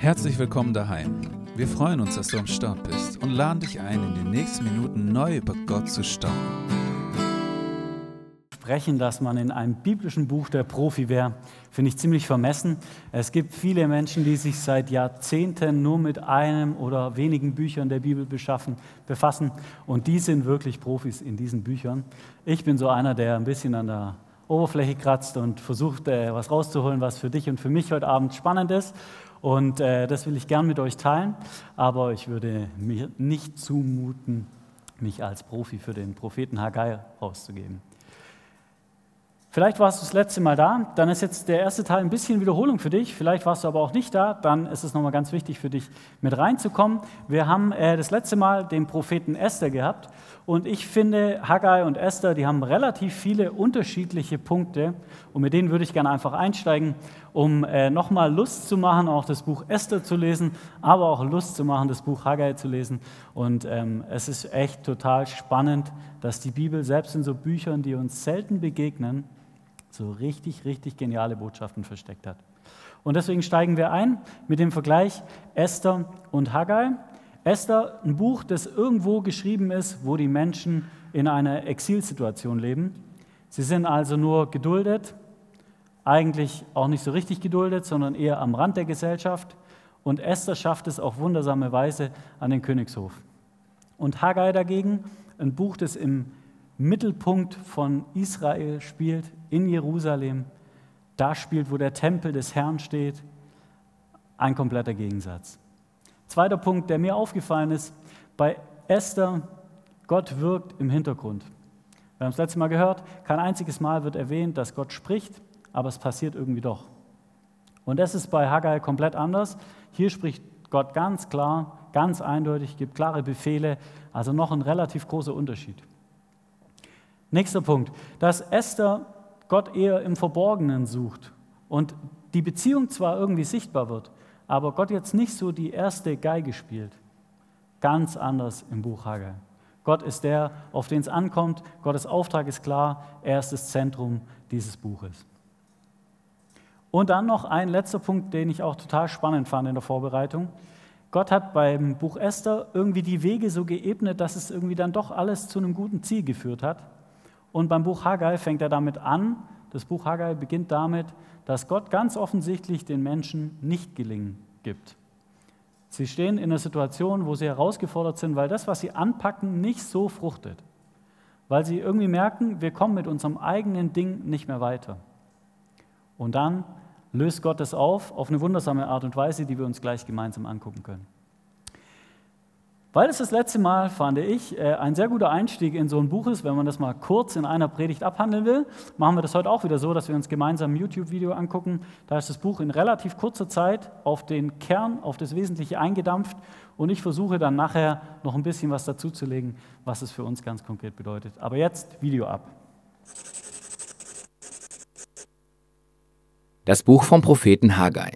Herzlich willkommen daheim. Wir freuen uns, dass du am Start bist und laden dich ein, in den nächsten Minuten neu über Gott zu staunen. Sprechen, dass man in einem biblischen Buch der Profi wäre, finde ich ziemlich vermessen. Es gibt viele Menschen, die sich seit Jahrzehnten nur mit einem oder wenigen Büchern der Bibel beschaffen, befassen und die sind wirklich Profis in diesen Büchern. Ich bin so einer, der ein bisschen an der Oberfläche kratzt und versucht, äh, was rauszuholen, was für dich und für mich heute Abend spannend ist. Und äh, das will ich gern mit euch teilen, aber ich würde mir nicht zumuten, mich als Profi für den Propheten Haggai auszugeben. Vielleicht warst du das letzte Mal da, dann ist jetzt der erste Teil ein bisschen Wiederholung für dich. Vielleicht warst du aber auch nicht da, dann ist es nochmal ganz wichtig für dich mit reinzukommen. Wir haben äh, das letzte Mal den Propheten Esther gehabt und ich finde, Haggai und Esther, die haben relativ viele unterschiedliche Punkte und mit denen würde ich gerne einfach einsteigen, um äh, nochmal Lust zu machen, auch das Buch Esther zu lesen, aber auch Lust zu machen, das Buch Haggai zu lesen. Und ähm, es ist echt total spannend, dass die Bibel selbst in so Büchern, die uns selten begegnen, so richtig, richtig geniale Botschaften versteckt hat. Und deswegen steigen wir ein mit dem Vergleich Esther und Haggai. Esther, ein Buch, das irgendwo geschrieben ist, wo die Menschen in einer Exilsituation leben. Sie sind also nur geduldet, eigentlich auch nicht so richtig geduldet, sondern eher am Rand der Gesellschaft. Und Esther schafft es auf wundersame Weise an den Königshof. Und Haggai dagegen, ein Buch, das im Mittelpunkt von Israel spielt, in Jerusalem, da spielt, wo der Tempel des Herrn steht, ein kompletter Gegensatz. Zweiter Punkt, der mir aufgefallen ist, bei Esther, Gott wirkt im Hintergrund. Wir haben es letzte Mal gehört, kein einziges Mal wird erwähnt, dass Gott spricht, aber es passiert irgendwie doch. Und das ist bei Haggai komplett anders. Hier spricht Gott ganz klar, ganz eindeutig, gibt klare Befehle, also noch ein relativ großer Unterschied. Nächster Punkt, dass Esther Gott eher im Verborgenen sucht und die Beziehung zwar irgendwie sichtbar wird, aber Gott jetzt nicht so die erste Geige spielt. Ganz anders im Buch Haggai. Gott ist der, auf den es ankommt. Gottes Auftrag ist klar. Er ist das Zentrum dieses Buches. Und dann noch ein letzter Punkt, den ich auch total spannend fand in der Vorbereitung. Gott hat beim Buch Esther irgendwie die Wege so geebnet, dass es irgendwie dann doch alles zu einem guten Ziel geführt hat. Und beim Buch Haggai fängt er damit an. Das Buch Haggai beginnt damit, dass Gott ganz offensichtlich den Menschen nicht gelingen gibt. Sie stehen in einer Situation, wo sie herausgefordert sind, weil das, was sie anpacken, nicht so fruchtet. Weil sie irgendwie merken, wir kommen mit unserem eigenen Ding nicht mehr weiter. Und dann löst Gott es auf auf eine wundersame Art und Weise, die wir uns gleich gemeinsam angucken können. Weil es das letzte Mal, fand ich, äh, ein sehr guter Einstieg in so ein Buch ist, wenn man das mal kurz in einer Predigt abhandeln will, machen wir das heute auch wieder so, dass wir uns gemeinsam ein YouTube-Video angucken. Da ist das Buch in relativ kurzer Zeit auf den Kern, auf das Wesentliche eingedampft und ich versuche dann nachher noch ein bisschen was dazuzulegen, was es für uns ganz konkret bedeutet. Aber jetzt Video ab. Das Buch vom Propheten Haggai.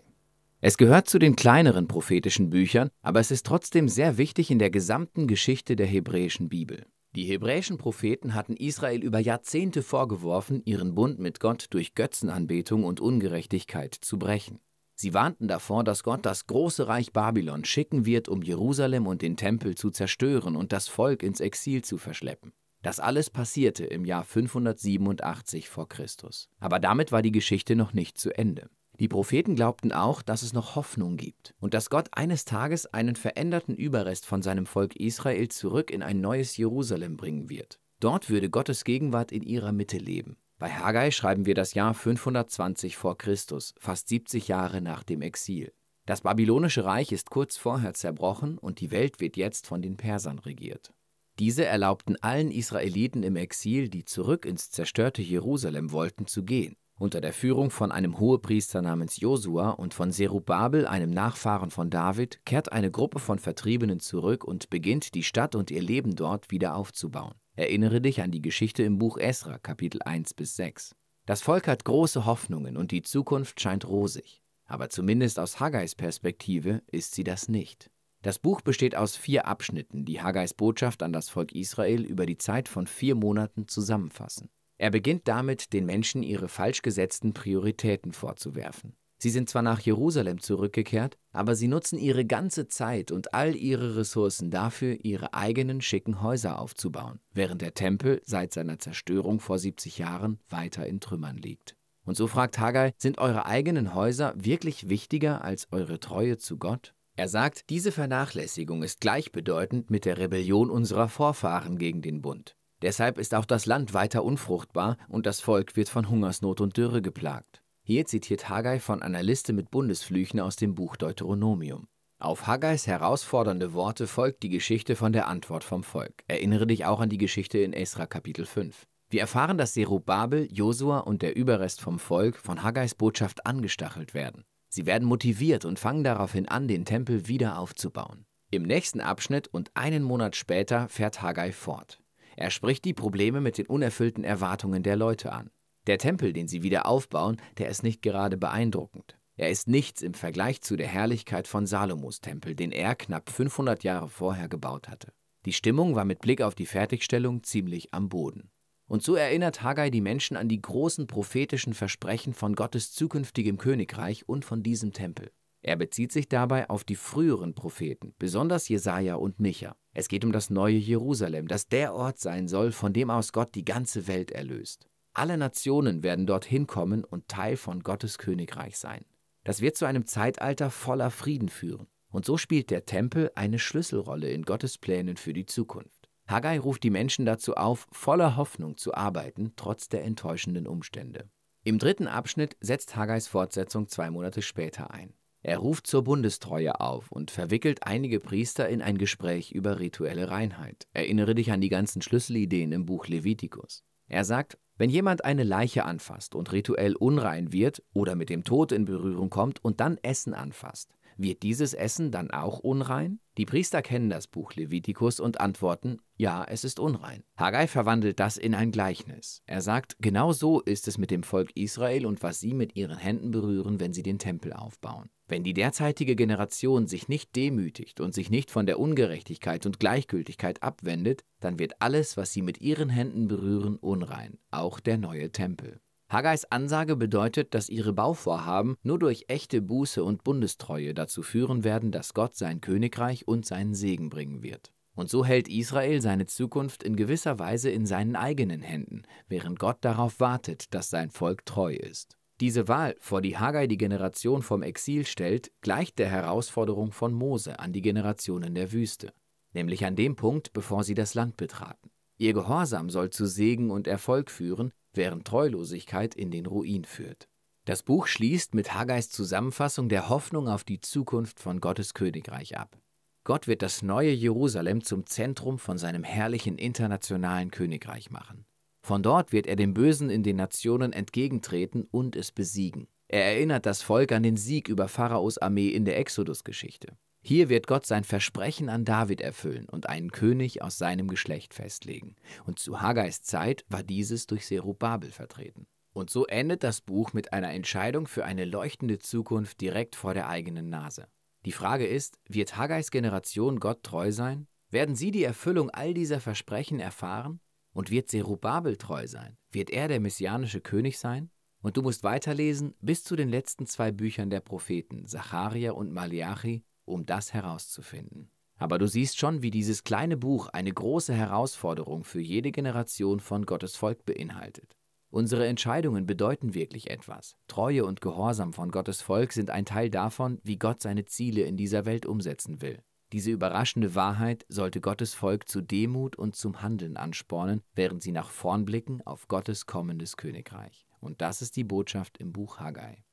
Es gehört zu den kleineren prophetischen Büchern, aber es ist trotzdem sehr wichtig in der gesamten Geschichte der hebräischen Bibel. Die hebräischen Propheten hatten Israel über Jahrzehnte vorgeworfen, ihren Bund mit Gott durch Götzenanbetung und Ungerechtigkeit zu brechen. Sie warnten davor, dass Gott das große Reich Babylon schicken wird, um Jerusalem und den Tempel zu zerstören und das Volk ins Exil zu verschleppen. Das alles passierte im Jahr 587 vor Christus. Aber damit war die Geschichte noch nicht zu Ende. Die Propheten glaubten auch, dass es noch Hoffnung gibt und dass Gott eines Tages einen veränderten Überrest von seinem Volk Israel zurück in ein neues Jerusalem bringen wird. Dort würde Gottes Gegenwart in ihrer Mitte leben. Bei Haggai schreiben wir das Jahr 520 vor Christus, fast 70 Jahre nach dem Exil. Das babylonische Reich ist kurz vorher zerbrochen und die Welt wird jetzt von den Persern regiert. Diese erlaubten allen Israeliten im Exil, die zurück ins zerstörte Jerusalem wollten, zu gehen. Unter der Führung von einem Hohepriester namens Josua und von Serubabel, einem Nachfahren von David, kehrt eine Gruppe von Vertriebenen zurück und beginnt die Stadt und ihr Leben dort wieder aufzubauen. Erinnere dich an die Geschichte im Buch Esra, Kapitel 1 bis 6. Das Volk hat große Hoffnungen und die Zukunft scheint rosig. Aber zumindest aus Haggais Perspektive ist sie das nicht. Das Buch besteht aus vier Abschnitten, die Haggais Botschaft an das Volk Israel über die Zeit von vier Monaten zusammenfassen. Er beginnt damit, den Menschen ihre falsch gesetzten Prioritäten vorzuwerfen. Sie sind zwar nach Jerusalem zurückgekehrt, aber sie nutzen ihre ganze Zeit und all ihre Ressourcen dafür, ihre eigenen schicken Häuser aufzubauen, während der Tempel seit seiner Zerstörung vor 70 Jahren weiter in Trümmern liegt. Und so fragt Haggai, sind eure eigenen Häuser wirklich wichtiger als eure Treue zu Gott? Er sagt, diese Vernachlässigung ist gleichbedeutend mit der Rebellion unserer Vorfahren gegen den Bund. Deshalb ist auch das Land weiter unfruchtbar und das Volk wird von Hungersnot und Dürre geplagt. Hier zitiert Haggai von einer Liste mit Bundesflüchen aus dem Buch Deuteronomium. Auf Haggais herausfordernde Worte folgt die Geschichte von der Antwort vom Volk. Erinnere dich auch an die Geschichte in Esra Kapitel 5. Wir erfahren, dass Zerubabel, Josua und der Überrest vom Volk von Haggais Botschaft angestachelt werden. Sie werden motiviert und fangen daraufhin an, den Tempel wieder aufzubauen. Im nächsten Abschnitt und einen Monat später fährt Haggai fort. Er spricht die Probleme mit den unerfüllten Erwartungen der Leute an. Der Tempel, den sie wieder aufbauen, der ist nicht gerade beeindruckend. Er ist nichts im Vergleich zu der Herrlichkeit von Salomos Tempel, den er knapp 500 Jahre vorher gebaut hatte. Die Stimmung war mit Blick auf die Fertigstellung ziemlich am Boden. Und so erinnert Haggai die Menschen an die großen prophetischen Versprechen von Gottes zukünftigem Königreich und von diesem Tempel. Er bezieht sich dabei auf die früheren Propheten, besonders Jesaja und Micha. Es geht um das neue Jerusalem, das der Ort sein soll, von dem aus Gott die ganze Welt erlöst. Alle Nationen werden dorthin kommen und Teil von Gottes Königreich sein. Das wird zu einem Zeitalter voller Frieden führen. Und so spielt der Tempel eine Schlüsselrolle in Gottes Plänen für die Zukunft. Haggai ruft die Menschen dazu auf, voller Hoffnung zu arbeiten, trotz der enttäuschenden Umstände. Im dritten Abschnitt setzt Haggais Fortsetzung zwei Monate später ein. Er ruft zur Bundestreue auf und verwickelt einige Priester in ein Gespräch über rituelle Reinheit. Erinnere dich an die ganzen Schlüsselideen im Buch Levitikus. Er sagt, wenn jemand eine Leiche anfasst und rituell unrein wird oder mit dem Tod in Berührung kommt und dann Essen anfasst, wird dieses Essen dann auch unrein? Die Priester kennen das Buch Levitikus und antworten, ja, es ist unrein. Haggai verwandelt das in ein Gleichnis. Er sagt, genau so ist es mit dem Volk Israel und was sie mit ihren Händen berühren, wenn sie den Tempel aufbauen. Wenn die derzeitige Generation sich nicht demütigt und sich nicht von der Ungerechtigkeit und Gleichgültigkeit abwendet, dann wird alles, was sie mit ihren Händen berühren, unrein, auch der neue Tempel. Haggais Ansage bedeutet, dass ihre Bauvorhaben nur durch echte Buße und Bundestreue dazu führen werden, dass Gott sein Königreich und seinen Segen bringen wird. Und so hält Israel seine Zukunft in gewisser Weise in seinen eigenen Händen, während Gott darauf wartet, dass sein Volk treu ist. Diese Wahl, vor die Haggai die Generation vom Exil stellt, gleicht der Herausforderung von Mose an die Generationen der Wüste, nämlich an dem Punkt, bevor sie das Land betraten. Ihr Gehorsam soll zu Segen und Erfolg führen, während Treulosigkeit in den Ruin führt. Das Buch schließt mit Haggais Zusammenfassung der Hoffnung auf die Zukunft von Gottes Königreich ab. Gott wird das neue Jerusalem zum Zentrum von seinem herrlichen internationalen Königreich machen. Von dort wird er dem Bösen in den Nationen entgegentreten und es besiegen. Er erinnert das Volk an den Sieg über Pharaos Armee in der Exodus-Geschichte. Hier wird Gott sein Versprechen an David erfüllen und einen König aus seinem Geschlecht festlegen. Und zu Haggais Zeit war dieses durch Serubabel vertreten. Und so endet das Buch mit einer Entscheidung für eine leuchtende Zukunft direkt vor der eigenen Nase. Die Frage ist, wird Haggais Generation Gott treu sein? Werden sie die Erfüllung all dieser Versprechen erfahren? Und wird Serubabel treu sein? Wird er der messianische König sein? Und du musst weiterlesen bis zu den letzten zwei Büchern der Propheten, Zacharia und Malachi, um das herauszufinden. Aber du siehst schon, wie dieses kleine Buch eine große Herausforderung für jede Generation von Gottes Volk beinhaltet. Unsere Entscheidungen bedeuten wirklich etwas. Treue und Gehorsam von Gottes Volk sind ein Teil davon, wie Gott seine Ziele in dieser Welt umsetzen will. Diese überraschende Wahrheit sollte Gottes Volk zu Demut und zum Handeln anspornen, während sie nach vorn blicken auf Gottes kommendes Königreich. Und das ist die Botschaft im Buch Haggai.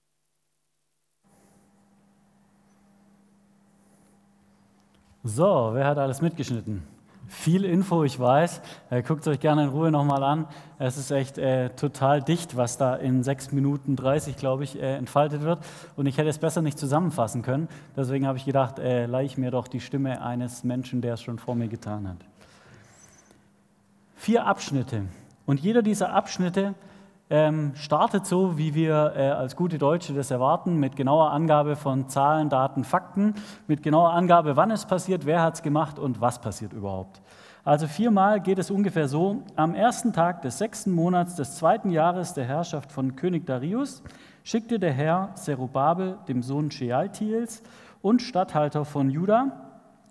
So, wer hat alles mitgeschnitten? Viel Info, ich weiß. Äh, Guckt euch gerne in Ruhe nochmal an. Es ist echt äh, total dicht, was da in 6 Minuten 30, glaube ich, äh, entfaltet wird. Und ich hätte es besser nicht zusammenfassen können. Deswegen habe ich gedacht, äh, leih ich mir doch die Stimme eines Menschen, der es schon vor mir getan hat. Vier Abschnitte. Und jeder dieser Abschnitte ähm, startet so, wie wir äh, als gute Deutsche das erwarten, mit genauer Angabe von Zahlen, Daten, Fakten, mit genauer Angabe, wann es passiert, wer hat es gemacht und was passiert überhaupt. Also viermal geht es ungefähr so. Am ersten Tag des sechsten Monats des zweiten Jahres der Herrschaft von König Darius schickte der Herr Zerubabel, dem Sohn Shealtiels und Statthalter von Juda,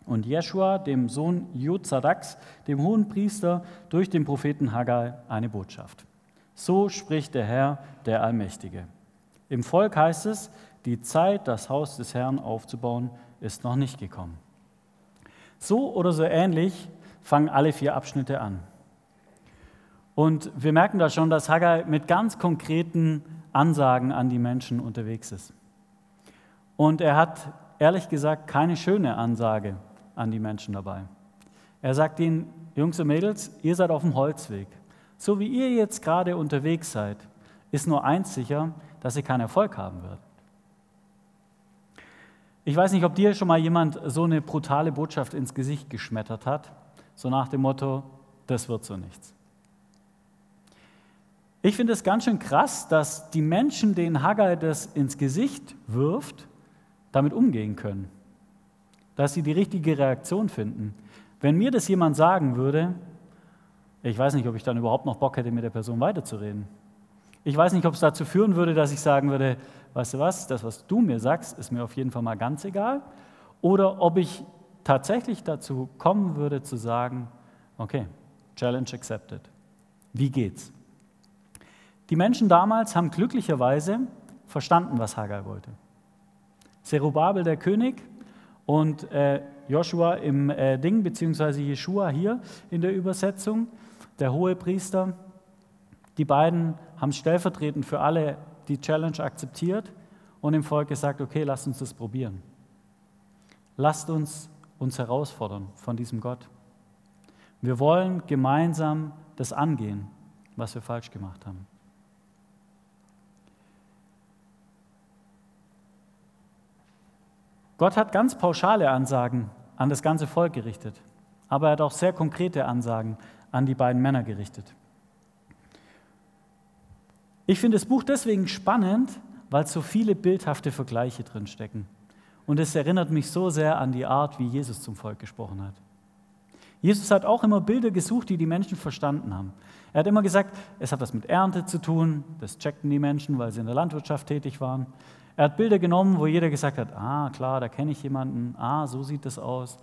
und Jeschua, dem Sohn Jozadaks, dem hohen Priester, durch den Propheten Haggai eine Botschaft. So spricht der Herr, der Allmächtige. Im Volk heißt es, die Zeit, das Haus des Herrn aufzubauen, ist noch nicht gekommen. So oder so ähnlich fangen alle vier Abschnitte an. Und wir merken da schon, dass Haggai mit ganz konkreten Ansagen an die Menschen unterwegs ist. Und er hat ehrlich gesagt keine schöne Ansage an die Menschen dabei. Er sagt ihnen, Jungs und Mädels, ihr seid auf dem Holzweg. So wie ihr jetzt gerade unterwegs seid, ist nur eins sicher, dass ihr keinen Erfolg haben wird. Ich weiß nicht, ob dir schon mal jemand so eine brutale Botschaft ins Gesicht geschmettert hat, so nach dem Motto, das wird so nichts. Ich finde es ganz schön krass, dass die Menschen, denen Haggai das ins Gesicht wirft, damit umgehen können dass sie die richtige Reaktion finden. Wenn mir das jemand sagen würde, ich weiß nicht, ob ich dann überhaupt noch Bock hätte, mit der Person weiterzureden. Ich weiß nicht, ob es dazu führen würde, dass ich sagen würde, weißt du was, das, was du mir sagst, ist mir auf jeden Fall mal ganz egal. Oder ob ich tatsächlich dazu kommen würde zu sagen, okay, Challenge accepted. Wie geht's? Die Menschen damals haben glücklicherweise verstanden, was Haggai wollte. Zerubabel, der König, und äh, Joshua im äh, Ding, beziehungsweise Jeshua hier in der Übersetzung, der hohe Priester. Die beiden haben stellvertretend für alle die Challenge akzeptiert und dem Volk gesagt, okay, lasst uns das probieren. Lasst uns uns herausfordern von diesem Gott. Wir wollen gemeinsam das angehen, was wir falsch gemacht haben. Gott hat ganz pauschale Ansagen an das ganze Volk gerichtet, aber er hat auch sehr konkrete Ansagen an die beiden Männer gerichtet. Ich finde das Buch deswegen spannend, weil so viele bildhafte Vergleiche drinstecken. Und es erinnert mich so sehr an die Art, wie Jesus zum Volk gesprochen hat. Jesus hat auch immer Bilder gesucht, die die Menschen verstanden haben. Er hat immer gesagt, es hat was mit Ernte zu tun, das checkten die Menschen, weil sie in der Landwirtschaft tätig waren. Er hat Bilder genommen, wo jeder gesagt hat, ah klar, da kenne ich jemanden, ah, so sieht das aus.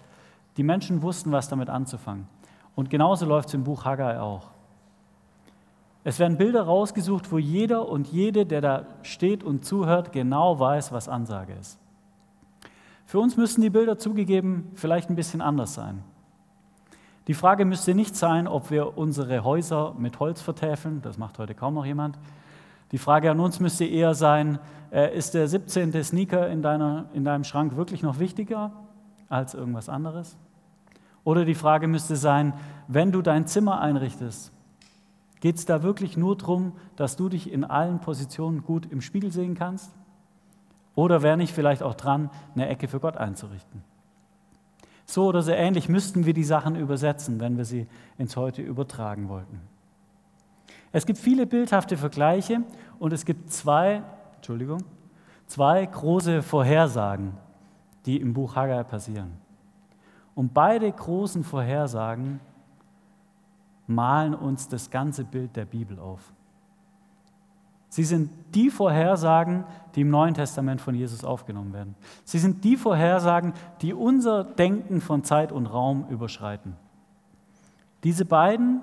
Die Menschen wussten, was damit anzufangen. Und genauso läuft es im Buch Haggai auch. Es werden Bilder rausgesucht, wo jeder und jede, der da steht und zuhört, genau weiß, was Ansage ist. Für uns müssten die Bilder zugegeben vielleicht ein bisschen anders sein. Die Frage müsste nicht sein, ob wir unsere Häuser mit Holz vertäfeln, das macht heute kaum noch jemand, die Frage an uns müsste eher sein, äh, ist der 17. Sneaker in, deiner, in deinem Schrank wirklich noch wichtiger als irgendwas anderes? Oder die Frage müsste sein, wenn du dein Zimmer einrichtest, geht es da wirklich nur darum, dass du dich in allen Positionen gut im Spiegel sehen kannst? Oder wäre nicht vielleicht auch dran, eine Ecke für Gott einzurichten? So oder so ähnlich müssten wir die Sachen übersetzen, wenn wir sie ins Heute übertragen wollten. Es gibt viele bildhafte Vergleiche und es gibt zwei, Entschuldigung, zwei große Vorhersagen, die im Buch Haggai passieren. Und beide großen Vorhersagen malen uns das ganze Bild der Bibel auf. Sie sind die Vorhersagen, die im Neuen Testament von Jesus aufgenommen werden. Sie sind die Vorhersagen, die unser Denken von Zeit und Raum überschreiten. Diese beiden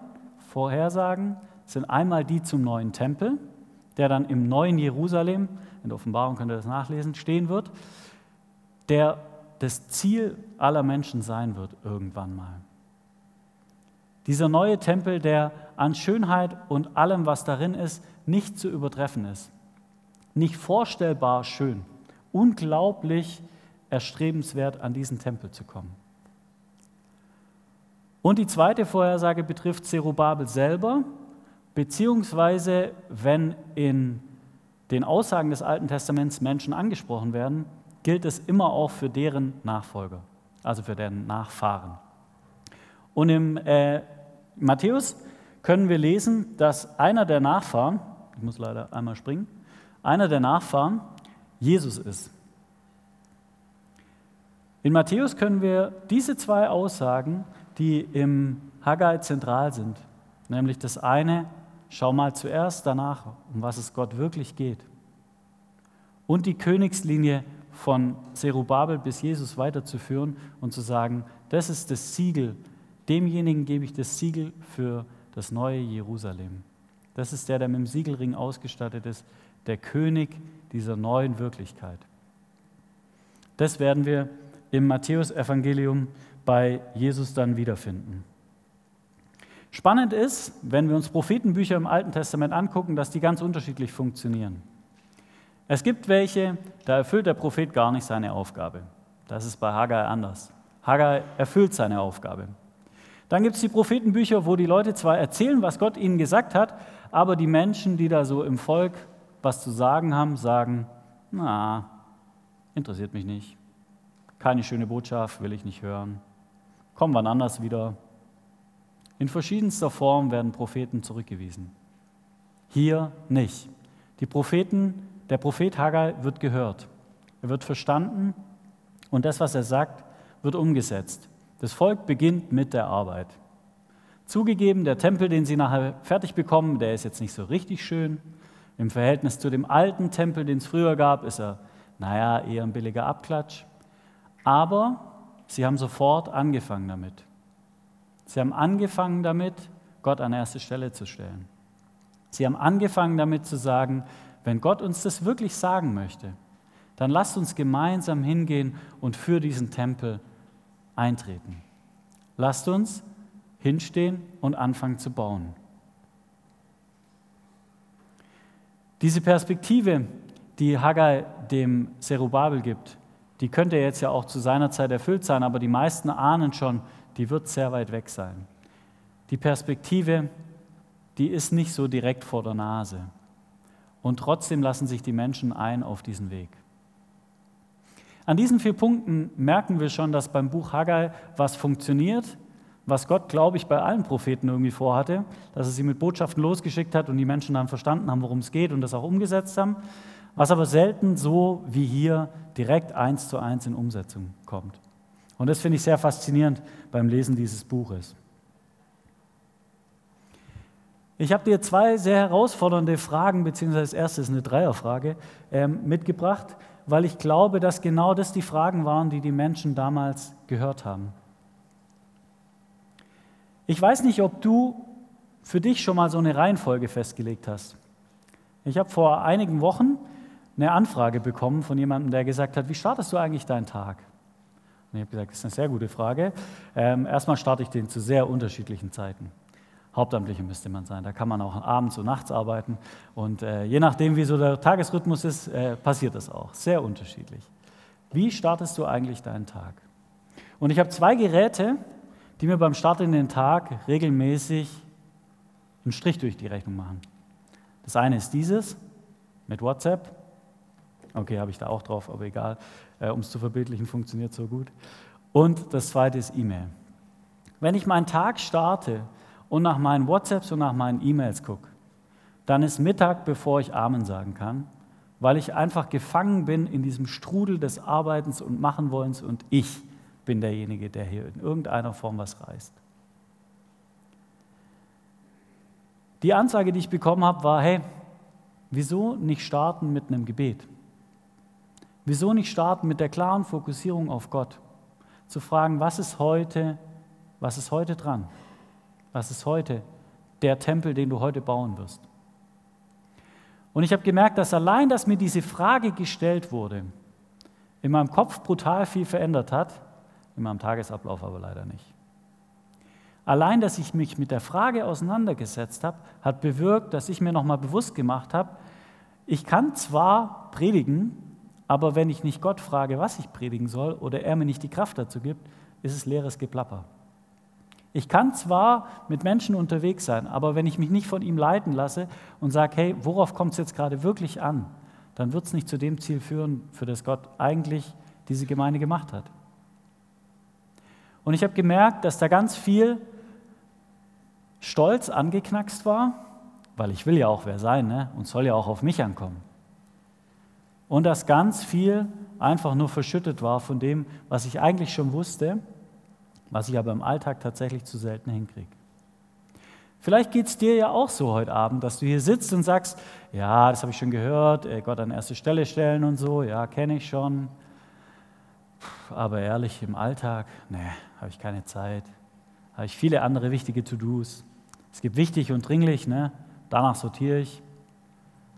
Vorhersagen sind einmal die zum neuen Tempel, der dann im neuen Jerusalem, in der Offenbarung könnt ihr das nachlesen, stehen wird, der das Ziel aller Menschen sein wird irgendwann mal. Dieser neue Tempel, der an Schönheit und allem, was darin ist, nicht zu übertreffen ist. Nicht vorstellbar schön, unglaublich erstrebenswert, an diesen Tempel zu kommen. Und die zweite Vorhersage betrifft Zerubabel selber, Beziehungsweise, wenn in den Aussagen des Alten Testaments Menschen angesprochen werden, gilt es immer auch für deren Nachfolger, also für deren Nachfahren. Und im äh, Matthäus können wir lesen, dass einer der Nachfahren, ich muss leider einmal springen, einer der Nachfahren Jesus ist. In Matthäus können wir diese zwei Aussagen, die im Haggai zentral sind. Nämlich das eine, schau mal zuerst danach, um was es Gott wirklich geht. Und die Königslinie von Zerubabel bis Jesus weiterzuführen und zu sagen, das ist das Siegel, demjenigen gebe ich das Siegel für das neue Jerusalem. Das ist der, der mit dem Siegelring ausgestattet ist, der König dieser neuen Wirklichkeit. Das werden wir im Matthäusevangelium bei Jesus dann wiederfinden. Spannend ist, wenn wir uns Prophetenbücher im Alten Testament angucken, dass die ganz unterschiedlich funktionieren. Es gibt welche, da erfüllt der Prophet gar nicht seine Aufgabe. Das ist bei Haggai anders. Haggai erfüllt seine Aufgabe. Dann gibt es die Prophetenbücher, wo die Leute zwar erzählen, was Gott ihnen gesagt hat, aber die Menschen, die da so im Volk was zu sagen haben, sagen, na, interessiert mich nicht. Keine schöne Botschaft will ich nicht hören. Kommen wann anders wieder. In verschiedenster Form werden Propheten zurückgewiesen. Hier nicht. Die Propheten, der Prophet Haggai wird gehört. Er wird verstanden und das, was er sagt, wird umgesetzt. Das Volk beginnt mit der Arbeit. Zugegeben, der Tempel, den sie nachher fertig bekommen, der ist jetzt nicht so richtig schön. Im Verhältnis zu dem alten Tempel, den es früher gab, ist er, naja, eher ein billiger Abklatsch. Aber sie haben sofort angefangen damit. Sie haben angefangen damit, Gott an erste Stelle zu stellen. Sie haben angefangen damit zu sagen, wenn Gott uns das wirklich sagen möchte, dann lasst uns gemeinsam hingehen und für diesen Tempel eintreten. Lasst uns hinstehen und anfangen zu bauen. Diese Perspektive, die Haggai dem Zerubabel gibt, die könnte jetzt ja auch zu seiner Zeit erfüllt sein, aber die meisten ahnen schon, die wird sehr weit weg sein. Die Perspektive, die ist nicht so direkt vor der Nase. Und trotzdem lassen sich die Menschen ein auf diesen Weg. An diesen vier Punkten merken wir schon, dass beim Buch Haggai was funktioniert, was Gott, glaube ich, bei allen Propheten irgendwie vorhatte, dass er sie mit Botschaften losgeschickt hat und die Menschen dann verstanden haben, worum es geht und das auch umgesetzt haben, was aber selten so wie hier direkt eins zu eins in Umsetzung kommt. Und das finde ich sehr faszinierend beim Lesen dieses Buches. Ich habe dir zwei sehr herausfordernde Fragen, beziehungsweise das erste ist eine Dreierfrage, ähm, mitgebracht, weil ich glaube, dass genau das die Fragen waren, die die Menschen damals gehört haben. Ich weiß nicht, ob du für dich schon mal so eine Reihenfolge festgelegt hast. Ich habe vor einigen Wochen eine Anfrage bekommen von jemandem, der gesagt hat, wie startest du eigentlich deinen Tag? Und ich habe gesagt, das ist eine sehr gute Frage. Ähm, erstmal starte ich den zu sehr unterschiedlichen Zeiten. Hauptamtliche müsste man sein. Da kann man auch abends und nachts arbeiten. Und äh, je nachdem, wie so der Tagesrhythmus ist, äh, passiert das auch. Sehr unterschiedlich. Wie startest du eigentlich deinen Tag? Und ich habe zwei Geräte, die mir beim Start in den Tag regelmäßig einen Strich durch die Rechnung machen. Das eine ist dieses mit WhatsApp. Okay, habe ich da auch drauf, aber egal. Äh, um es zu verbildlichen, funktioniert so gut. Und das zweite ist E-Mail. Wenn ich meinen Tag starte und nach meinen WhatsApps und nach meinen E-Mails gucke, dann ist Mittag, bevor ich Amen sagen kann, weil ich einfach gefangen bin in diesem Strudel des Arbeitens und Machenwollens und ich bin derjenige, der hier in irgendeiner Form was reißt. Die Ansage, die ich bekommen habe, war, hey, wieso nicht starten mit einem Gebet? Wieso nicht starten mit der klaren Fokussierung auf Gott? Zu fragen, was ist heute, was ist heute dran? Was ist heute der Tempel, den du heute bauen wirst? Und ich habe gemerkt, dass allein, dass mir diese Frage gestellt wurde, in meinem Kopf brutal viel verändert hat, in meinem Tagesablauf aber leider nicht. Allein, dass ich mich mit der Frage auseinandergesetzt habe, hat bewirkt, dass ich mir nochmal bewusst gemacht habe, ich kann zwar predigen, aber wenn ich nicht Gott frage, was ich predigen soll, oder er mir nicht die Kraft dazu gibt, ist es leeres Geplapper. Ich kann zwar mit Menschen unterwegs sein, aber wenn ich mich nicht von ihm leiten lasse und sage, hey, worauf kommt es jetzt gerade wirklich an, dann wird es nicht zu dem Ziel führen, für das Gott eigentlich diese Gemeinde gemacht hat. Und ich habe gemerkt, dass da ganz viel Stolz angeknackst war, weil ich will ja auch wer sein ne? und soll ja auch auf mich ankommen. Und dass ganz viel einfach nur verschüttet war von dem, was ich eigentlich schon wusste was ich aber im Alltag tatsächlich zu selten hinkriege. Vielleicht geht es dir ja auch so heute Abend, dass du hier sitzt und sagst, ja, das habe ich schon gehört, Gott an erste Stelle stellen und so, ja, kenne ich schon. Aber ehrlich, im Alltag, nee, habe ich keine Zeit. Habe ich viele andere wichtige To-Dos. Es gibt wichtig und dringlich, ne? danach sortiere ich.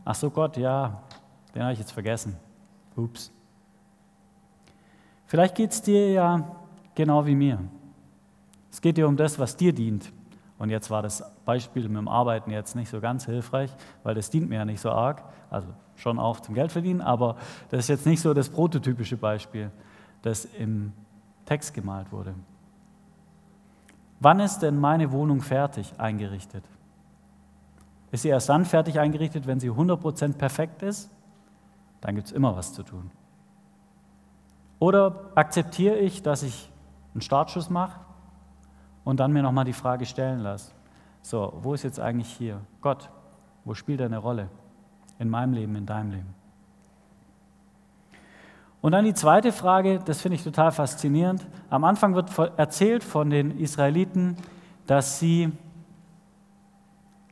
Ach so, Gott, ja, den habe ich jetzt vergessen. Ups. Vielleicht geht es dir ja genau wie mir. Es geht dir um das, was dir dient. Und jetzt war das Beispiel mit dem Arbeiten jetzt nicht so ganz hilfreich, weil das dient mir ja nicht so arg. Also schon auch zum Geld verdienen, aber das ist jetzt nicht so das prototypische Beispiel, das im Text gemalt wurde. Wann ist denn meine Wohnung fertig eingerichtet? Ist sie erst dann fertig eingerichtet, wenn sie 100% perfekt ist? Dann gibt es immer was zu tun. Oder akzeptiere ich, dass ich einen Startschuss mache und dann mir nochmal die Frage stellen lasse, so, wo ist jetzt eigentlich hier Gott? Wo spielt er eine Rolle? In meinem Leben, in deinem Leben. Und dann die zweite Frage, das finde ich total faszinierend. Am Anfang wird erzählt von den Israeliten, dass sie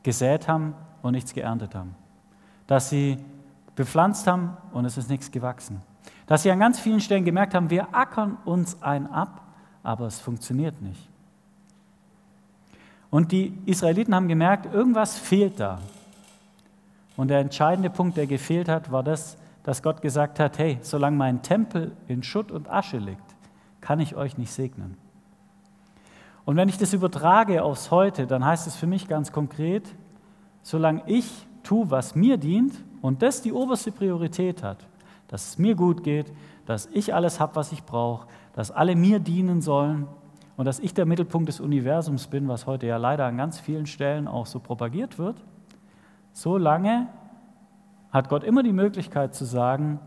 gesät haben und nichts geerntet haben. Dass sie bepflanzt haben und es ist nichts gewachsen. Dass sie an ganz vielen Stellen gemerkt haben, wir ackern uns ein ab, aber es funktioniert nicht. Und die Israeliten haben gemerkt, irgendwas fehlt da. Und der entscheidende Punkt, der gefehlt hat, war das, dass Gott gesagt hat, hey, solange mein Tempel in Schutt und Asche liegt, kann ich euch nicht segnen. Und wenn ich das übertrage aufs Heute, dann heißt es für mich ganz konkret, solange ich tue, was mir dient und das die oberste Priorität hat, dass es mir gut geht, dass ich alles habe, was ich brauche, dass alle mir dienen sollen, und dass ich der Mittelpunkt des Universums bin, was heute ja leider an ganz vielen Stellen auch so propagiert wird, so lange hat Gott immer die Möglichkeit zu sagen,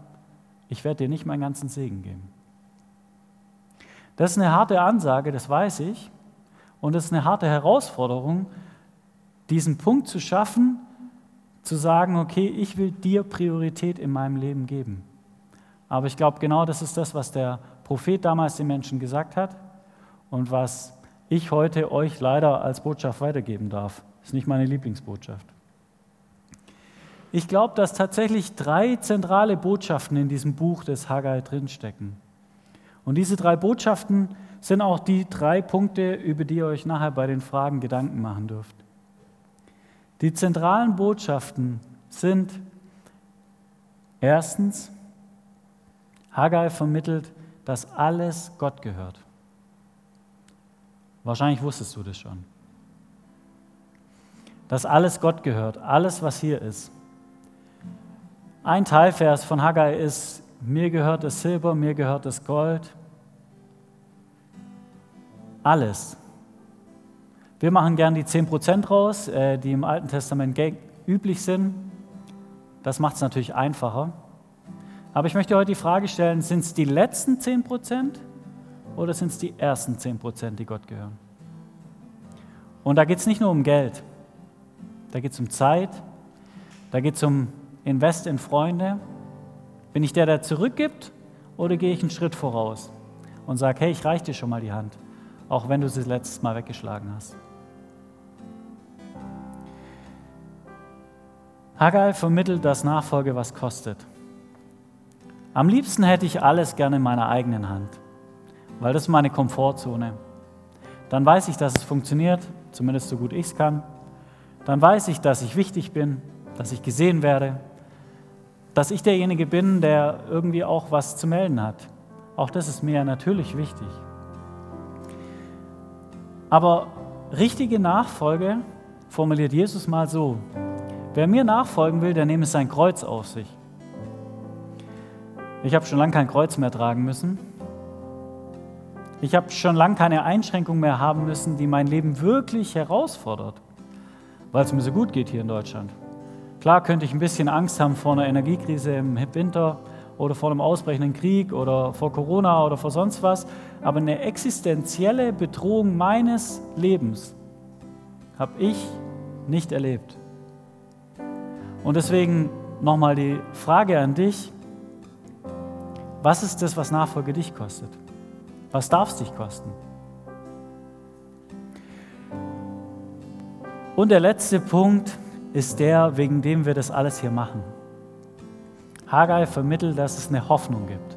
ich werde dir nicht meinen ganzen Segen geben. Das ist eine harte Ansage, das weiß ich. Und es ist eine harte Herausforderung, diesen Punkt zu schaffen, zu sagen, okay, ich will dir Priorität in meinem Leben geben. Aber ich glaube, genau das ist das, was der Prophet damals den Menschen gesagt hat und was ich heute euch leider als Botschaft weitergeben darf. Ist nicht meine Lieblingsbotschaft. Ich glaube, dass tatsächlich drei zentrale Botschaften in diesem Buch des Haggai drinstecken. Und diese drei Botschaften sind auch die drei Punkte, über die ihr euch nachher bei den Fragen Gedanken machen dürft. Die zentralen Botschaften sind erstens, Haggai vermittelt, dass alles Gott gehört. Wahrscheinlich wusstest du das schon. Dass alles Gott gehört, alles, was hier ist. Ein Teilvers von Haggai ist, mir gehört das Silber, mir gehört das Gold. Alles. Wir machen gern die 10% raus, äh, die im Alten Testament üblich sind. Das macht es natürlich einfacher. Aber ich möchte heute die Frage stellen, sind es die letzten 10% oder sind es die ersten 10 Prozent, die Gott gehören? Und da geht es nicht nur um Geld, da geht es um Zeit, da geht es um Invest in Freunde. Bin ich der, der zurückgibt oder gehe ich einen Schritt voraus und sage, hey, ich reiche dir schon mal die Hand, auch wenn du sie letztes Mal weggeschlagen hast? Haggai vermittelt, dass Nachfolge was kostet. Am liebsten hätte ich alles gerne in meiner eigenen Hand weil das ist meine Komfortzone. Dann weiß ich, dass es funktioniert, zumindest so gut ich es kann. Dann weiß ich, dass ich wichtig bin, dass ich gesehen werde, dass ich derjenige bin, der irgendwie auch was zu melden hat. Auch das ist mir natürlich wichtig. Aber richtige Nachfolge formuliert Jesus mal so. Wer mir nachfolgen will, der nehme sein Kreuz auf sich. Ich habe schon lange kein Kreuz mehr tragen müssen. Ich habe schon lange keine Einschränkung mehr haben müssen, die mein Leben wirklich herausfordert, weil es mir so gut geht hier in Deutschland. Klar könnte ich ein bisschen Angst haben vor einer Energiekrise im Winter oder vor einem ausbrechenden Krieg oder vor Corona oder vor sonst was, aber eine existenzielle Bedrohung meines Lebens habe ich nicht erlebt. Und deswegen nochmal die Frage an dich, was ist das, was Nachfolge dich kostet? Was darf es dich kosten? Und der letzte Punkt ist der, wegen dem wir das alles hier machen. Haggai vermittelt, dass es eine Hoffnung gibt.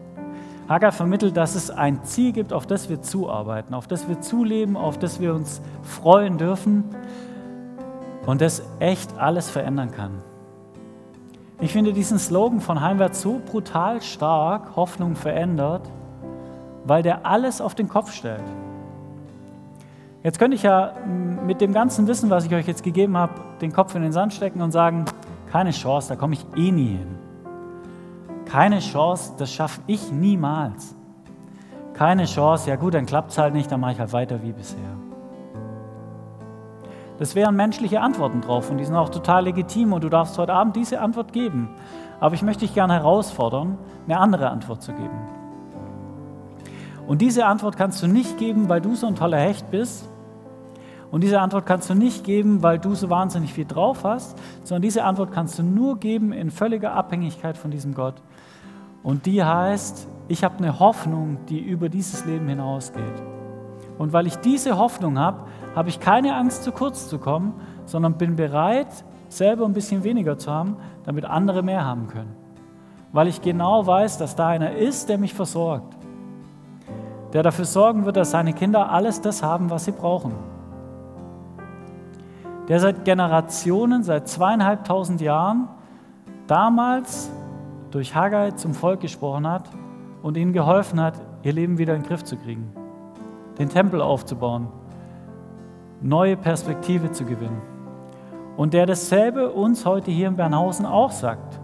Haggai vermittelt, dass es ein Ziel gibt, auf das wir zuarbeiten, auf das wir zuleben, auf das wir uns freuen dürfen und das echt alles verändern kann. Ich finde diesen Slogan von Heimwärts so brutal stark, Hoffnung verändert, weil der alles auf den Kopf stellt. Jetzt könnte ich ja mit dem ganzen Wissen, was ich euch jetzt gegeben habe, den Kopf in den Sand stecken und sagen, keine Chance, da komme ich eh nie hin. Keine Chance, das schaffe ich niemals. Keine Chance, ja gut, dann klappt es halt nicht, dann mache ich halt weiter wie bisher. Das wären menschliche Antworten drauf und die sind auch total legitim und du darfst heute Abend diese Antwort geben. Aber ich möchte dich gerne herausfordern, eine andere Antwort zu geben. Und diese Antwort kannst du nicht geben, weil du so ein toller Hecht bist. Und diese Antwort kannst du nicht geben, weil du so wahnsinnig viel drauf hast, sondern diese Antwort kannst du nur geben in völliger Abhängigkeit von diesem Gott. Und die heißt, ich habe eine Hoffnung, die über dieses Leben hinausgeht. Und weil ich diese Hoffnung habe, habe ich keine Angst, zu kurz zu kommen, sondern bin bereit, selber ein bisschen weniger zu haben, damit andere mehr haben können. Weil ich genau weiß, dass da einer ist, der mich versorgt der dafür sorgen wird, dass seine Kinder alles das haben, was sie brauchen. Der seit Generationen, seit zweieinhalbtausend Jahren damals durch Haggai zum Volk gesprochen hat und ihnen geholfen hat, ihr Leben wieder in den Griff zu kriegen, den Tempel aufzubauen, neue Perspektive zu gewinnen. Und der dasselbe uns heute hier in Bernhausen auch sagt.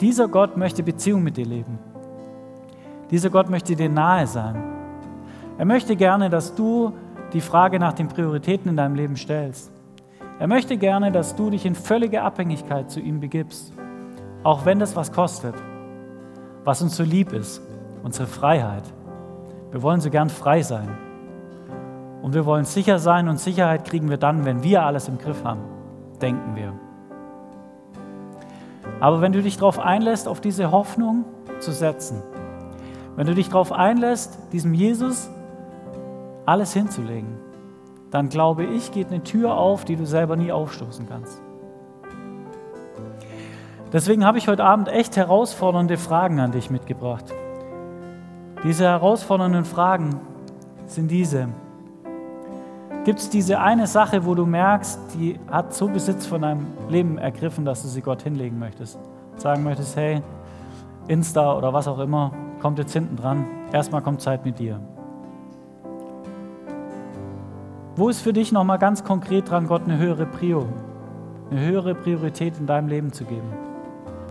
Dieser Gott möchte Beziehung mit dir leben. Dieser Gott möchte dir nahe sein. Er möchte gerne, dass du die Frage nach den Prioritäten in deinem Leben stellst. Er möchte gerne, dass du dich in völlige Abhängigkeit zu ihm begibst, auch wenn das was kostet. Was uns so lieb ist, unsere Freiheit. Wir wollen so gern frei sein. Und wir wollen sicher sein und Sicherheit kriegen wir dann, wenn wir alles im Griff haben, denken wir. Aber wenn du dich darauf einlässt, auf diese Hoffnung zu setzen, wenn du dich darauf einlässt, diesem Jesus alles hinzulegen, dann glaube ich, geht eine Tür auf, die du selber nie aufstoßen kannst. Deswegen habe ich heute Abend echt herausfordernde Fragen an dich mitgebracht. Diese herausfordernden Fragen sind diese. Gibt es diese eine Sache, wo du merkst, die hat so Besitz von deinem Leben ergriffen, dass du sie Gott hinlegen möchtest? Sagen möchtest, hey, Insta oder was auch immer, kommt jetzt hinten dran. Erstmal kommt Zeit mit dir. Wo ist für dich nochmal ganz konkret dran, Gott eine höhere Prio, eine höhere Priorität in deinem Leben zu geben?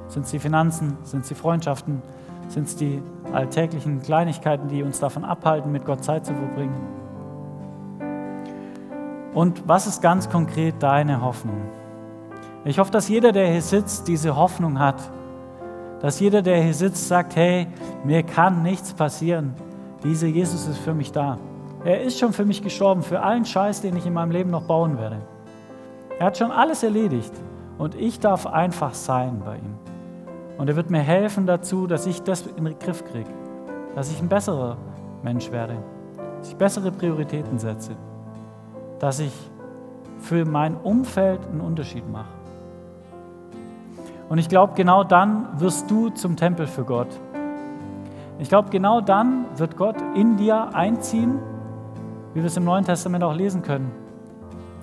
Sind es die Finanzen? Sind es die Freundschaften? Sind es die alltäglichen Kleinigkeiten, die uns davon abhalten, mit Gott Zeit zu verbringen? Und was ist ganz konkret deine Hoffnung? Ich hoffe, dass jeder, der hier sitzt, diese Hoffnung hat, dass jeder, der hier sitzt, sagt, hey, mir kann nichts passieren. Dieser Jesus ist für mich da. Er ist schon für mich gestorben, für allen Scheiß, den ich in meinem Leben noch bauen werde. Er hat schon alles erledigt und ich darf einfach sein bei ihm. Und er wird mir helfen dazu, dass ich das in den Griff kriege, dass ich ein besserer Mensch werde, dass ich bessere Prioritäten setze, dass ich für mein Umfeld einen Unterschied mache. Und ich glaube, genau dann wirst du zum Tempel für Gott. Ich glaube, genau dann wird Gott in dir einziehen, wie wir es im Neuen Testament auch lesen können,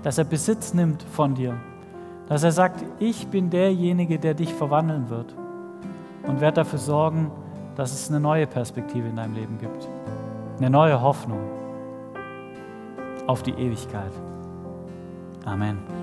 dass er Besitz nimmt von dir, dass er sagt, ich bin derjenige, der dich verwandeln wird und werde dafür sorgen, dass es eine neue Perspektive in deinem Leben gibt, eine neue Hoffnung auf die Ewigkeit. Amen.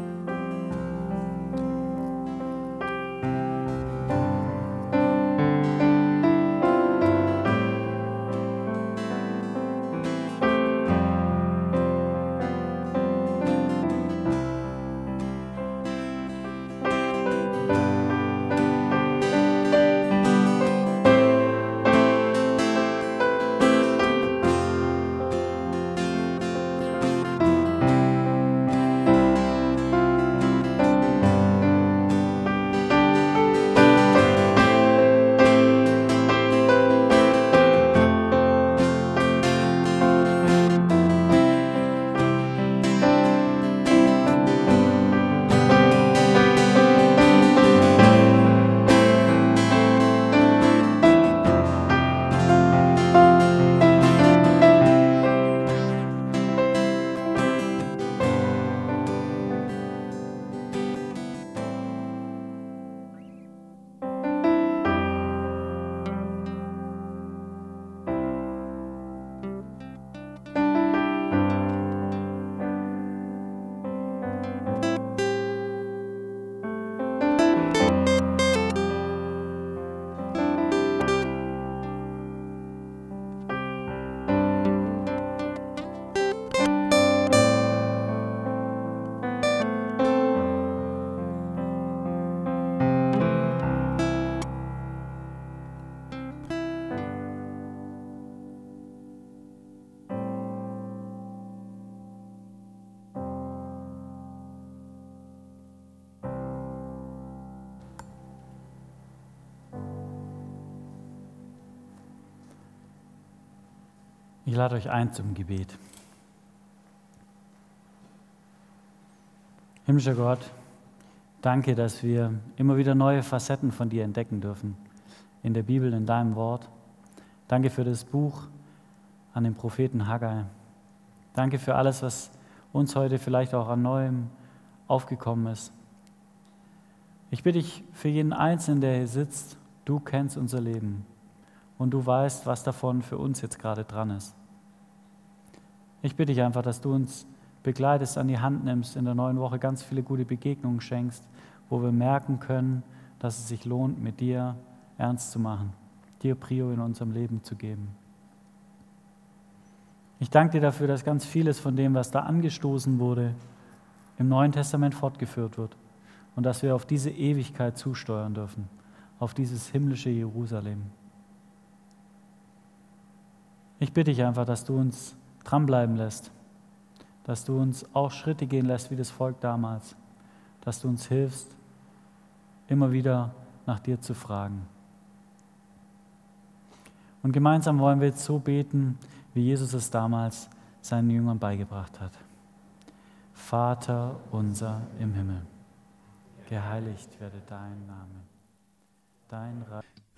Ich lade euch ein zum Gebet. Himmlischer Gott, danke, dass wir immer wieder neue Facetten von dir entdecken dürfen. In der Bibel, in deinem Wort. Danke für das Buch an den Propheten Haggai. Danke für alles, was uns heute vielleicht auch an Neuem aufgekommen ist. Ich bitte dich für jeden Einzelnen, der hier sitzt, du kennst unser Leben und du weißt, was davon für uns jetzt gerade dran ist. Ich bitte dich einfach, dass du uns begleitest, an die Hand nimmst, in der neuen Woche ganz viele gute Begegnungen schenkst, wo wir merken können, dass es sich lohnt, mit dir ernst zu machen, dir Prio in unserem Leben zu geben. Ich danke dir dafür, dass ganz vieles von dem, was da angestoßen wurde, im Neuen Testament fortgeführt wird und dass wir auf diese Ewigkeit zusteuern dürfen, auf dieses himmlische Jerusalem. Ich bitte dich einfach, dass du uns dranbleiben lässt, dass du uns auch Schritte gehen lässt wie das Volk damals, dass du uns hilfst, immer wieder nach dir zu fragen. Und gemeinsam wollen wir jetzt so beten, wie Jesus es damals seinen Jüngern beigebracht hat. Vater unser im Himmel, geheiligt werde dein Name. Dein Reich.